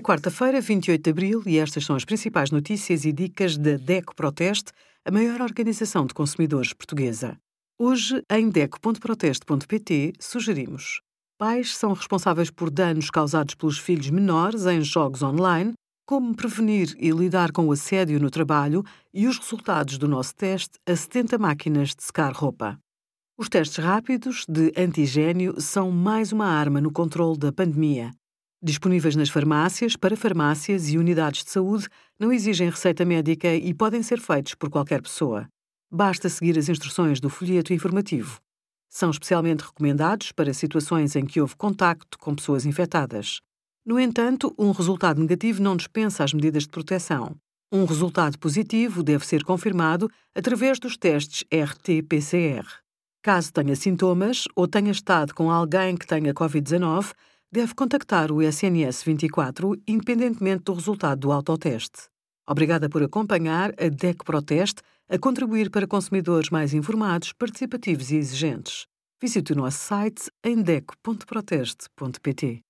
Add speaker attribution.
Speaker 1: É quarta-feira, 28 de abril, e estas são as principais notícias e dicas da DECO Proteste, a maior organização de consumidores portuguesa. Hoje, em DECO.proteste.pt, sugerimos: pais são responsáveis por danos causados pelos filhos menores em jogos online, como prevenir e lidar com o assédio no trabalho e os resultados do nosso teste a 70 máquinas de secar roupa. Os testes rápidos de antigênio são mais uma arma no controle da pandemia. Disponíveis nas farmácias, para farmácias e unidades de saúde, não exigem receita médica e podem ser feitos por qualquer pessoa. Basta seguir as instruções do folheto informativo. São especialmente recomendados para situações em que houve contacto com pessoas infectadas. No entanto, um resultado negativo não dispensa as medidas de proteção. Um resultado positivo deve ser confirmado através dos testes RT-PCR. Caso tenha sintomas ou tenha estado com alguém que tenha Covid-19, deve contactar o SNS 24 independentemente do resultado do autoteste. Obrigada por acompanhar a DEC Proteste a contribuir para consumidores mais informados, participativos e exigentes. Visite o nosso site em deco.proteste.pt.